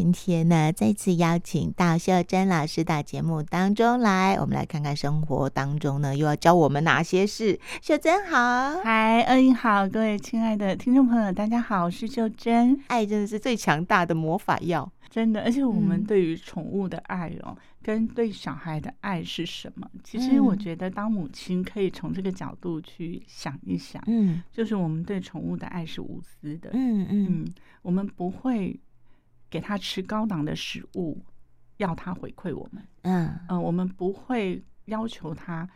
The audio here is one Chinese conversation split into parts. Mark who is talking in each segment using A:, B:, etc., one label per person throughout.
A: 今天呢，再次邀请到秀珍老师到节目当中来，我们来看看生活当中呢，又要教我们哪些事。秀珍好，
B: 嗨，恩英好，各位亲爱的听众朋友，大家好，我是秀珍。
A: 爱真的是最强大的魔法药，
B: 真的。而且我们对于宠物的爱哦，嗯、跟对小孩的爱是什么？其实我觉得当母亲可以从这个角度去想一想，嗯，就是我们对宠物的爱是无私的，嗯嗯嗯，我们不会。给他吃高档的食物，要他回馈我们。嗯嗯、呃，我们不会要求他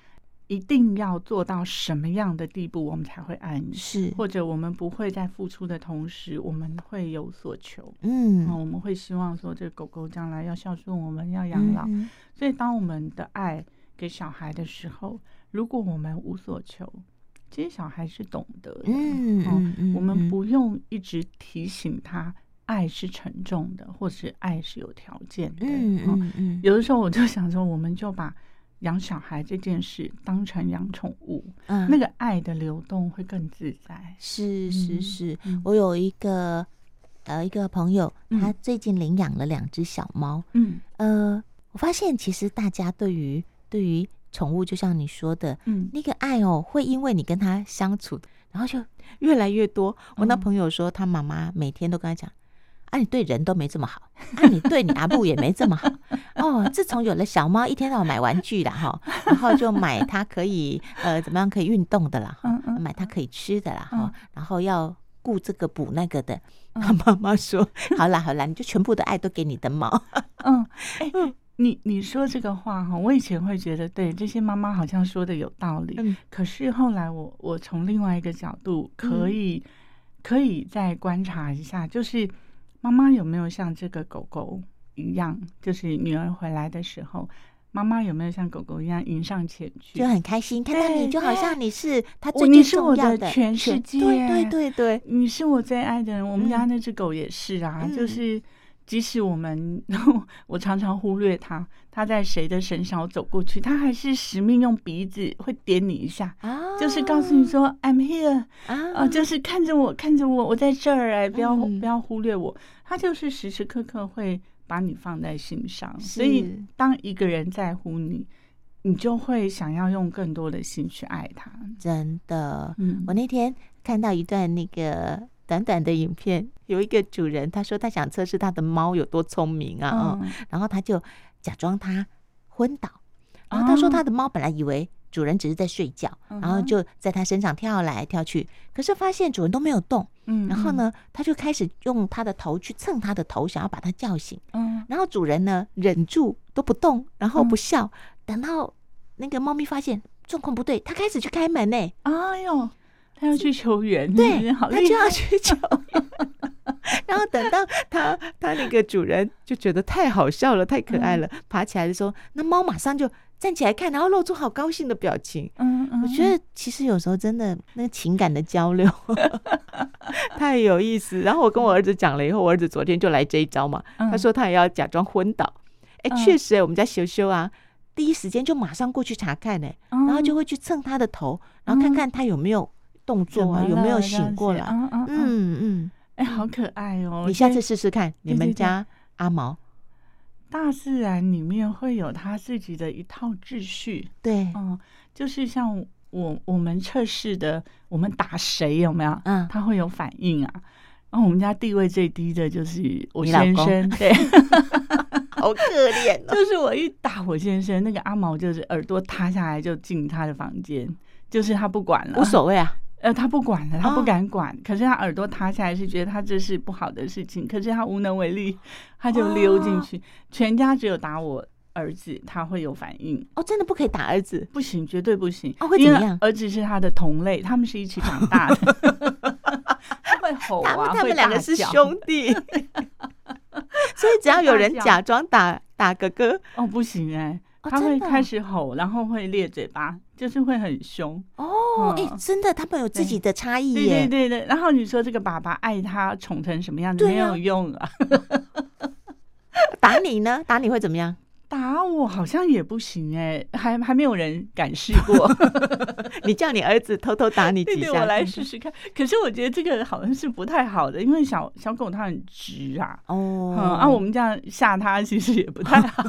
B: 一定要做到什么样的地步，我们才会爱你。是，或者我们不会在付出的同时，我们会有所求。嗯、呃，我们会希望说，这狗狗将来要孝顺我们，要养老。嗯、所以，当我们的爱给小孩的时候，如果我们无所求，其实小孩是懂得的。嗯嗯、呃、嗯，我们不用一直提醒他。爱是沉重的，或是爱是有条件的。嗯嗯嗯。有的时候我就 想说，我们就把养小孩这件事当成养宠物，嗯，那个爱的流动会更自在。
A: 是是是，我有一个呃一个朋友，他最近领养了两只小猫。嗯呃，我发现其实大家对于对于宠物，就像你说的，嗯，那个爱哦，会因为你跟他相处，然后就越来越多。我那朋友说，他妈妈每天都跟他讲。啊，你对人都没这么好，啊，你对你阿布也没这么好 哦。自从有了小猫，一天到晚买玩具了哈，然后就买它可以呃怎么样可以运动的啦，买它可以吃的啦哈，然后要顾这个补那个的。他 妈妈说：“好啦好啦，你就全部的爱都给你的猫。”
B: 嗯，哎，你你说这个话哈，我以前会觉得对这些妈妈好像说的有道理，嗯，可是后来我我从另外一个角度可以可以再观察一下，就是。妈妈有没有像这个狗狗一样，就是女儿回来的时候，妈妈有没有像狗狗一样迎上前去，
A: 就很开心看到你，就好像你是他最最重要的，
B: 的全世界，
A: 对对对对，
B: 你是我最爱的人。我们家那只狗也是啊，嗯、就是。即使我们，我常常忽略他，他在谁的身上我走过去，他还是使命用鼻子会点你一下，啊、就是告诉你说 I'm here，啊，啊，就是看着我，看着我，我在这儿哎，不要、嗯、不要忽略我，他就是时时刻刻会把你放在心上，所以当一个人在乎你，你就会想要用更多的心去爱他。
A: 真的，嗯，我那天看到一段那个。短短的影片，有一个主人，他说他想测试他的猫有多聪明啊，嗯、然后他就假装他昏倒，然后他说他的猫本来以为主人只是在睡觉，嗯、然后就在他身上跳来跳去，可是发现主人都没有动，嗯，然后呢，他就开始用他的头去蹭他的头，想要把他叫醒，嗯，然后主人呢忍住都不动，然后不笑，嗯、等到那个猫咪发现状况不对，他开始去开门呢，
B: 哎呦。他要去求援，
A: 对，他就要去求。然后等到他他那个主人就觉得太好笑了，太可爱了，爬起来的时候，那猫马上就站起来看，然后露出好高兴的表情。嗯嗯，我觉得其实有时候真的那个情感的交流 太有意思。然后我跟我儿子讲了以后，我儿子昨天就来这一招嘛，他说他也要假装昏倒。哎，确实哎，我们家修修啊，第一时间就马上过去查看哎，然后就会去蹭他的头，然后看看他有没有。动作啊，有没有醒过来？嗯嗯
B: 嗯，哎，好可爱哦！
A: 你下次试试看，你们家阿毛，
B: 大自然里面会有他自己的一套秩序。
A: 对，
B: 嗯，就是像我我们测试的，我们打谁有没有？嗯，他会有反应啊。然后我们家地位最低的就是我先生，对，
A: 好可怜，
B: 就是我一打我先生，那个阿毛就是耳朵塌下来就进他的房间，就是他不管了，
A: 无所谓啊。
B: 呃，他不管了，他不敢管。哦、可是他耳朵塌下来，是觉得他这是不好的事情。可是他无能为力，他就溜进去。哦、全家只有打我儿子，他会有反应。
A: 哦，真的不可以打儿子，
B: 不行，绝对不行。
A: 哦，会怎么样？
B: 儿子是他的同类，他们是一起长大的。他会吼啊，
A: 他们两个是兄弟，所以只要有人假装打打哥哥，
B: 哦，不行哎。他会开始吼，然后会咧嘴巴，就是会很凶
A: 哦。哎，真的，他们有自己的差异
B: 耶。对对对，然后你说这个爸爸爱他宠成什么样子，没有用啊。
A: 打你呢？打你会怎么样？
B: 打我好像也不行哎，还还没有人敢试过。
A: 你叫你儿子偷偷打你几下，
B: 我来试试看。可是我觉得这个好像是不太好的，因为小小狗它很直啊。哦，嗯，啊，我们这样吓它其实也不太好。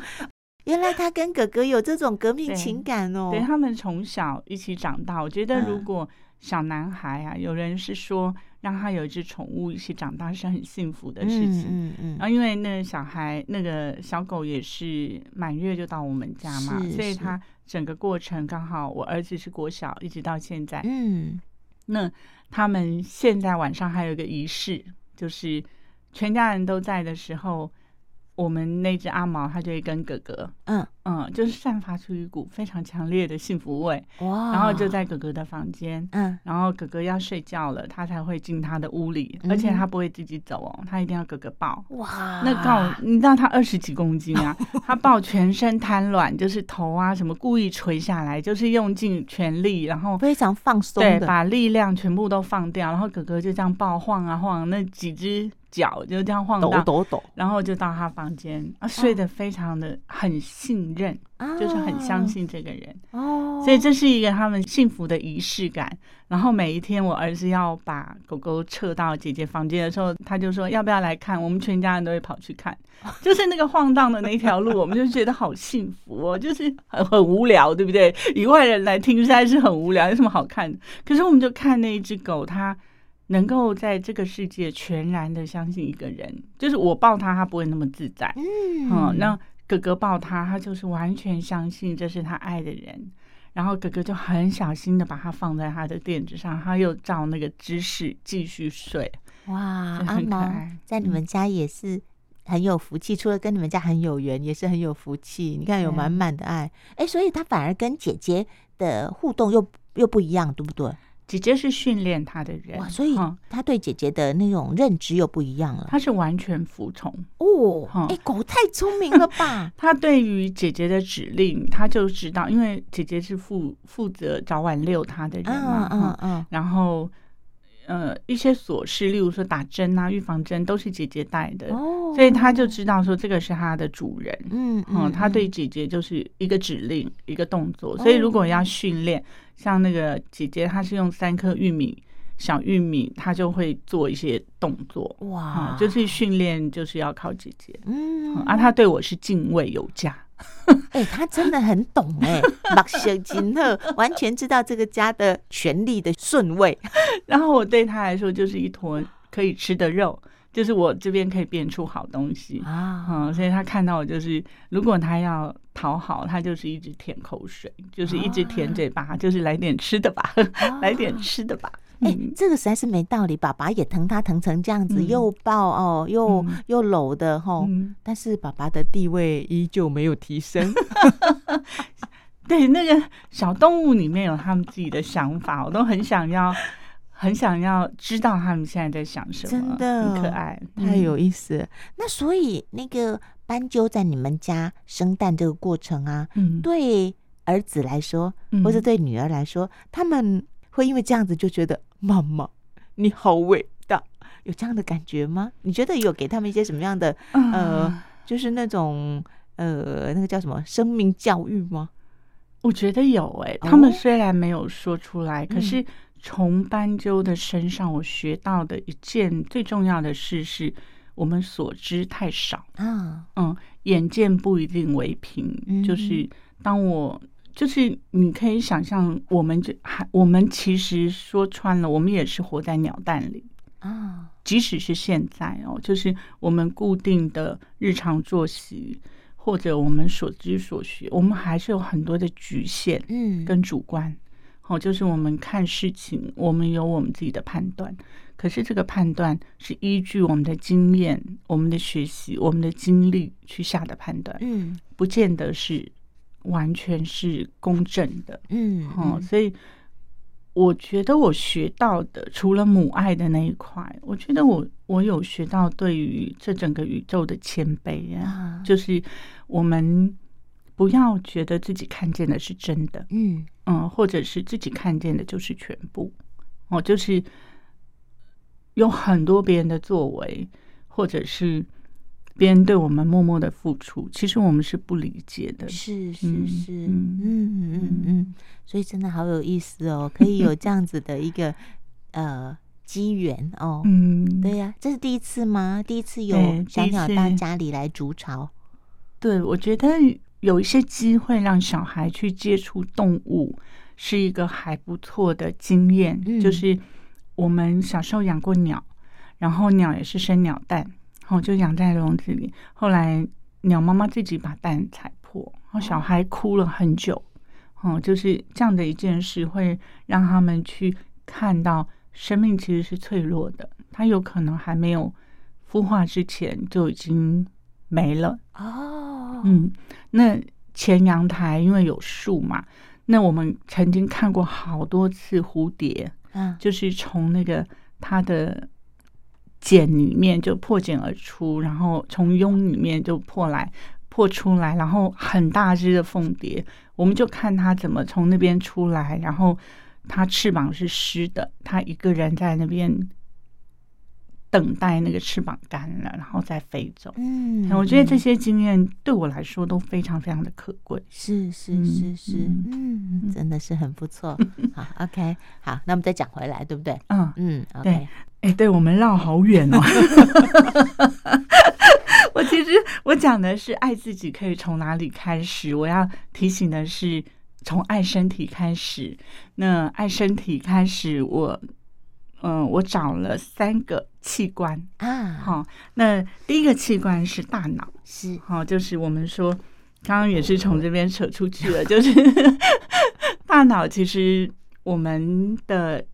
A: 原来他跟哥哥有这种革命情感哦。
B: 对，他们从小一起长大。我觉得如果小男孩啊，有人是说。让他有一只宠物一起长大是很幸福的事情。嗯嗯。然后因为那个小孩那个小狗也是满月就到我们家嘛，所以他整个过程刚好我儿子是国小一直到现在。嗯。那他们现在晚上还有一个仪式，就是全家人都在的时候。我们那只阿毛，它就会跟哥哥，嗯嗯，就是散发出一股非常强烈的幸福味，哇！然后就在哥哥的房间，嗯，然后哥哥要睡觉了，它才会进他的屋里，而且它不会自己走哦，它一定要哥哥抱，哇！那抱，你知道它二十几公斤啊，它抱全身瘫软，就是头啊什么故意垂下来，就是用尽全力，然后
A: 非常放松，
B: 对，把力量全部都放掉，然后哥哥就这样抱晃啊晃，那几只。脚就这样晃荡，抖抖抖，然后就到他房间啊，睡得非常的很信任，啊、就是很相信这个人哦，所以这是一个他们幸福的仪式感。然后每一天我儿子要把狗狗撤到姐姐房间的时候，他就说要不要来看？我们全家人都会跑去看，就是那个晃荡的那条路，我们就觉得好幸福哦，就是很很无聊，对不对？以外人来听实在是很无聊，有什么好看的？可是我们就看那一只狗，它。能够在这个世界全然的相信一个人，就是我抱他，他不会那么自在。嗯，嗯，那哥哥抱他，他就是完全相信这是他爱的人。然后哥哥就很小心的把他放在他的垫子上，他又照那个姿势继续睡。哇，阿
A: 毛在你们家也是很有福气，除了跟你们家很有缘，也是很有福气。你看有满满的爱，哎、欸，所以他反而跟姐姐的互动又又不一样，对不对？
B: 姐姐是训练他的人，
A: 哇，所以他对姐姐的那种认知又不一样了。
B: 他是完全服从。
A: 哦，哎、欸，狗太聪明了吧？
B: 他对于姐姐的指令，他就知道，因为姐姐是负负责早晚遛他的人嘛，嗯嗯，嗯，然后呃一些琐事，例如说打针啊、预防针，都是姐姐带的，哦，所以他就知道说这个是他的主人，嗯嗯，他对姐姐就是一个指令，一个动作，所以如果要训练。像那个姐姐，她是用三颗玉米，小玉米，她就会做一些动作。哇，嗯、就是训练，就是要靠姐姐。嗯，啊，他对我是敬畏有加。
A: 哎、欸，她真的很懂哎、欸，目色真好，完全知道这个家的权力的顺位。
B: 然后我对他来说就是一坨可以吃的肉。就是我这边可以变出好东西。啊，嗯，所以他看到我就是，如果他要讨好，他就是一直舔口水，就是一直舔嘴巴，就是来点吃的吧，来点吃的吧。
A: 哎，这个实在是没道理，爸爸也疼他疼成这样子，又抱哦，又又搂的吼，但是爸爸的地位依旧没有提升。
B: 对，那个小动物里面有他们自己的想法，我都很想要。很想要知道他们现在在想什么，
A: 真的
B: 很可爱，
A: 太有意思。嗯、那所以那个斑鸠在你们家生蛋这个过程啊，嗯，对儿子来说，或者对女儿来说，嗯、他们会因为这样子就觉得妈妈你好伟大，有这样的感觉吗？你觉得有给他们一些什么样的、嗯、呃，就是那种呃，那个叫什么生命教育吗？
B: 我觉得有诶、欸，他们虽然没有说出来，哦、可是。从斑鸠的身上，我学到的一件最重要的事是，我们所知太少啊。嗯，眼见不一定为凭。嗯，就是当我就是你可以想象，我们就还我们其实说穿了，我们也是活在鸟蛋里啊。即使是现在哦，就是我们固定的日常作息，或者我们所知所学，我们还是有很多的局限，嗯，跟主观。哦，就是我们看事情，我们有我们自己的判断，可是这个判断是依据我们的经验、我们的学习、我们的经历去下的判断，嗯，不见得是完全是公正的，嗯，哦，所以我觉得我学到的，除了母爱的那一块，我觉得我我有学到对于这整个宇宙的谦卑啊，就是我们。不要觉得自己看见的是真的，嗯嗯，或者是自己看见的就是全部，哦，就是有很多别人的作为，或者是别人对我们默默的付出，其实我们是不理解的。
A: 是是是，嗯嗯嗯嗯，所以真的好有意思哦，可以有这样子的一个呃机缘哦。嗯，对呀，这是第一次吗？第一次有小鸟到家里来筑巢？
B: 对，我觉得有一些机会让小孩去接触动物，是一个还不错的经验。嗯，就是我们小时候养过鸟，然后鸟也是生鸟蛋。然后，就养在笼子里。后来鸟妈妈自己把蛋踩破，然后小孩哭了很久。哦，就是这样的一件事，会让他们去看到生命其实是脆弱的，它有可能还没有孵化之前就已经没了。哦，嗯，那前阳台因为有树嘛，那我们曾经看过好多次蝴蝶，嗯，就是从那个它的。茧里面就破茧而出，然后从蛹里面就破来破出来，然后很大只的凤蝶，我们就看它怎么从那边出来，然后它翅膀是湿的，它一个人在那边等待那个翅膀干了，然后再飞走。嗯，我觉得这些经验对我来说都非常非常的可贵。
A: 是是是是，嗯，真的是很不错。好，OK，好，那我们再讲回来，对不对？嗯
B: 嗯，OK。哎，对，我们绕好远哦。我其实我讲的是爱自己可以从哪里开始。我要提醒的是，从爱身体开始。那爱身体开始，我嗯、呃，我找了三个器官啊。好，那第一个器官是大脑，是好，就是我们说刚刚也是从这边扯出去了，就是 大脑。其实我们的。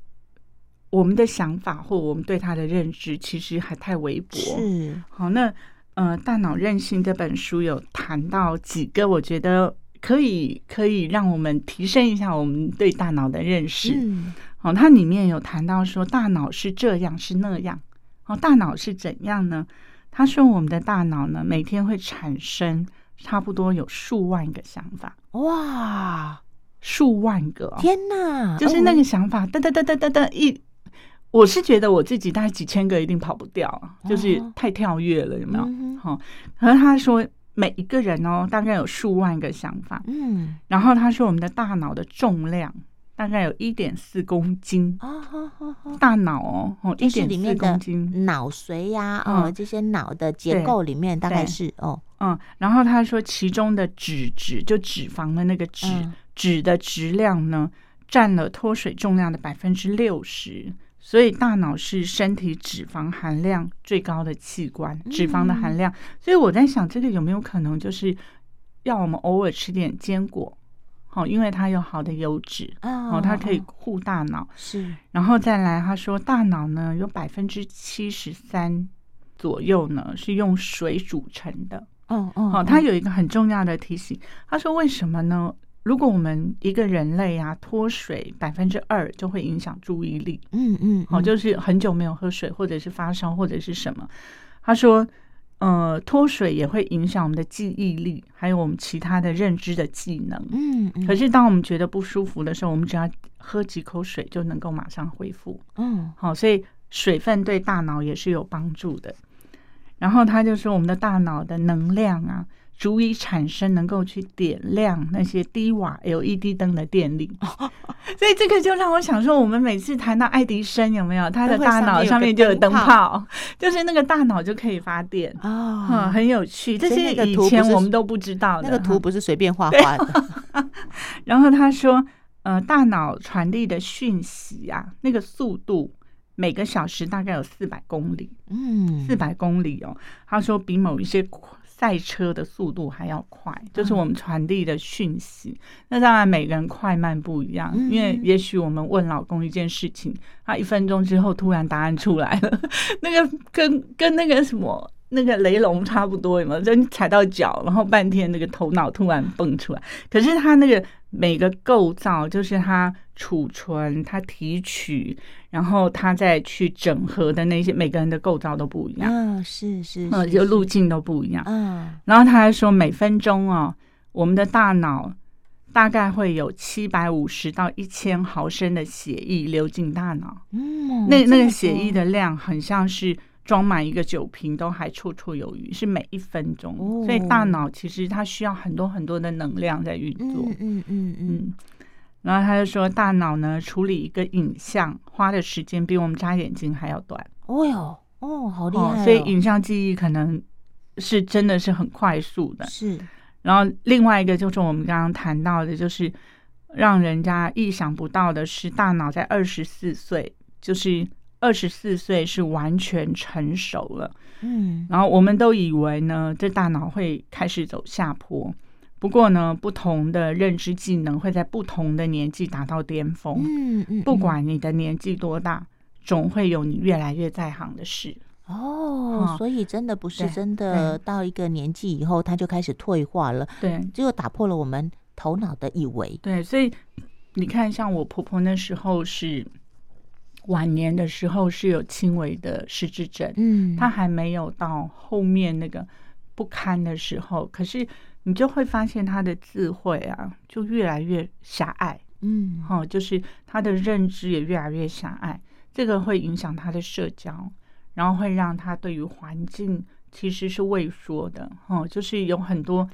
B: 我们的想法或我们对它的认知，其实还太微薄。是好，那呃，《大脑韧性》这本书有谈到几个，我觉得可以可以让我们提升一下我们对大脑的认识。嗯，好，它里面有谈到说，大脑是这样是那样。哦，大脑是怎样呢？他说，我们的大脑呢，每天会产生差不多有数万个想法。哇，数万个！
A: 天哪，
B: 就是那个想法，哒哒哒哒哒哒一。我是觉得我自己大概几千个一定跑不掉，就是太跳跃了，有没有？好，然后他说每一个人哦，大概有数万个想法，嗯，然后他说我们的大脑的重量大概有一点四公斤。哦，大脑哦，哦，一点四公斤，
A: 脑髓呀，哦，这些脑的结构里面大概是哦，
B: 嗯，然后他说其中的脂质，就脂肪的那个脂，脂的质量呢，占了脱水重量的百分之六十。所以大脑是身体脂肪含量最高的器官，脂肪的含量。所以我在想，这个有没有可能就是要我们偶尔吃点坚果，好，因为它有好的油脂，哦，它可以护大脑。是，然后再来，他说大脑呢有百分之七十三左右呢是用水组成的。哦哦，好，他有一个很重要的提醒，他说为什么呢？如果我们一个人类啊脱水百分之二，就会影响注意力。嗯嗯，好，就是很久没有喝水，或者是发烧，或者是什么。他说，呃，脱水也会影响我们的记忆力，还有我们其他的认知的技能。嗯嗯。可是当我们觉得不舒服的时候，我们只要喝几口水就能够马上恢复。嗯，好，所以水分对大脑也是有帮助的。然后他就说，我们的大脑的能量啊。足以产生能够去点亮那些低瓦 LED 灯的电力，所以这个就让我想说，我们每次谈到爱迪生有没有他的大脑上面就有灯泡，就是那个大脑就可以发电哦，很有趣。这些以前我们都不知道的，
A: 那个图不是随便画画的。
B: 然后他说，呃，大脑传递的讯息啊，那个速度每个小时大概有四百公里，嗯，四百公里哦。他说比某一些。赛车的速度还要快，就是我们传递的讯息。嗯、那当然，每个人快慢不一样，嗯、因为也许我们问老公一件事情，他一分钟之后突然答案出来了，那个跟跟那个什么那个雷龙差不多，有没有？就你踩到脚，然后半天那个头脑突然蹦出来。可是他那个每个构造，就是他储存、他提取。然后他再去整合的那些，每个人的构造都不一样。嗯，
A: 是是，
B: 嗯，就路径都不一样。嗯，然后他还说，每分钟哦，我们的大脑大概会有七百五十到一千毫升的血液流进大脑。嗯，那那个血液的量很像是装满一个酒瓶都还绰绰有余，是每一分钟。所以大脑其实它需要很多很多的能量在运作。
A: 嗯嗯嗯嗯。
B: 然后他就说，大脑呢处理一个影像花的时间比我们眨眼睛还要短。
A: 哦哟，哦，好厉害！
B: 所以影像记忆可能是真的是很快速的。
A: 是。
B: 然后另外一个就是我们刚刚谈到的，就是让人家意想不到的是，大脑在二十四岁，就是二十四岁是完全成熟了。嗯。然后我们都以为呢，这大脑会开始走下坡。不过呢，不同的认知技能会在不同的年纪达到巅峰。嗯嗯，不管你的年纪多大，总会有你越来越在行的事。
A: 哦，所以真的不是真的到一个年纪以后，它就开始退化了。
B: 对，
A: 就打破了我们头脑的以为。
B: 对，所以你看，像我婆婆那时候是晚年的时候是有轻微的失智症。嗯，他还没有到后面那个不堪的时候，可是。你就会发现他的智慧啊，就越来越狭隘，嗯，哦，就是他的认知也越来越狭隘，这个会影响他的社交，然后会让他对于环境其实是畏缩的，哦，就是有很多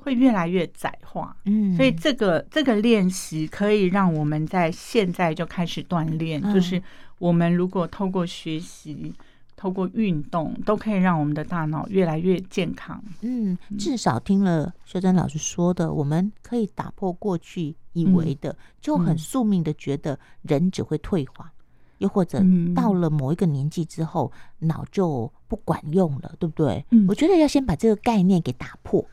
B: 会越来越窄化，嗯，所以这个这个练习可以让我们在现在就开始锻炼，就是我们如果透过学习。透过运动都可以让我们的大脑越来越健康。
A: 嗯，至少听了修珍老师说的，我们可以打破过去以为的，就很宿命的觉得人只会退化，又或者到了某一个年纪之后，脑就不管用了，对不对？嗯，我觉得要先把这个概念给打破。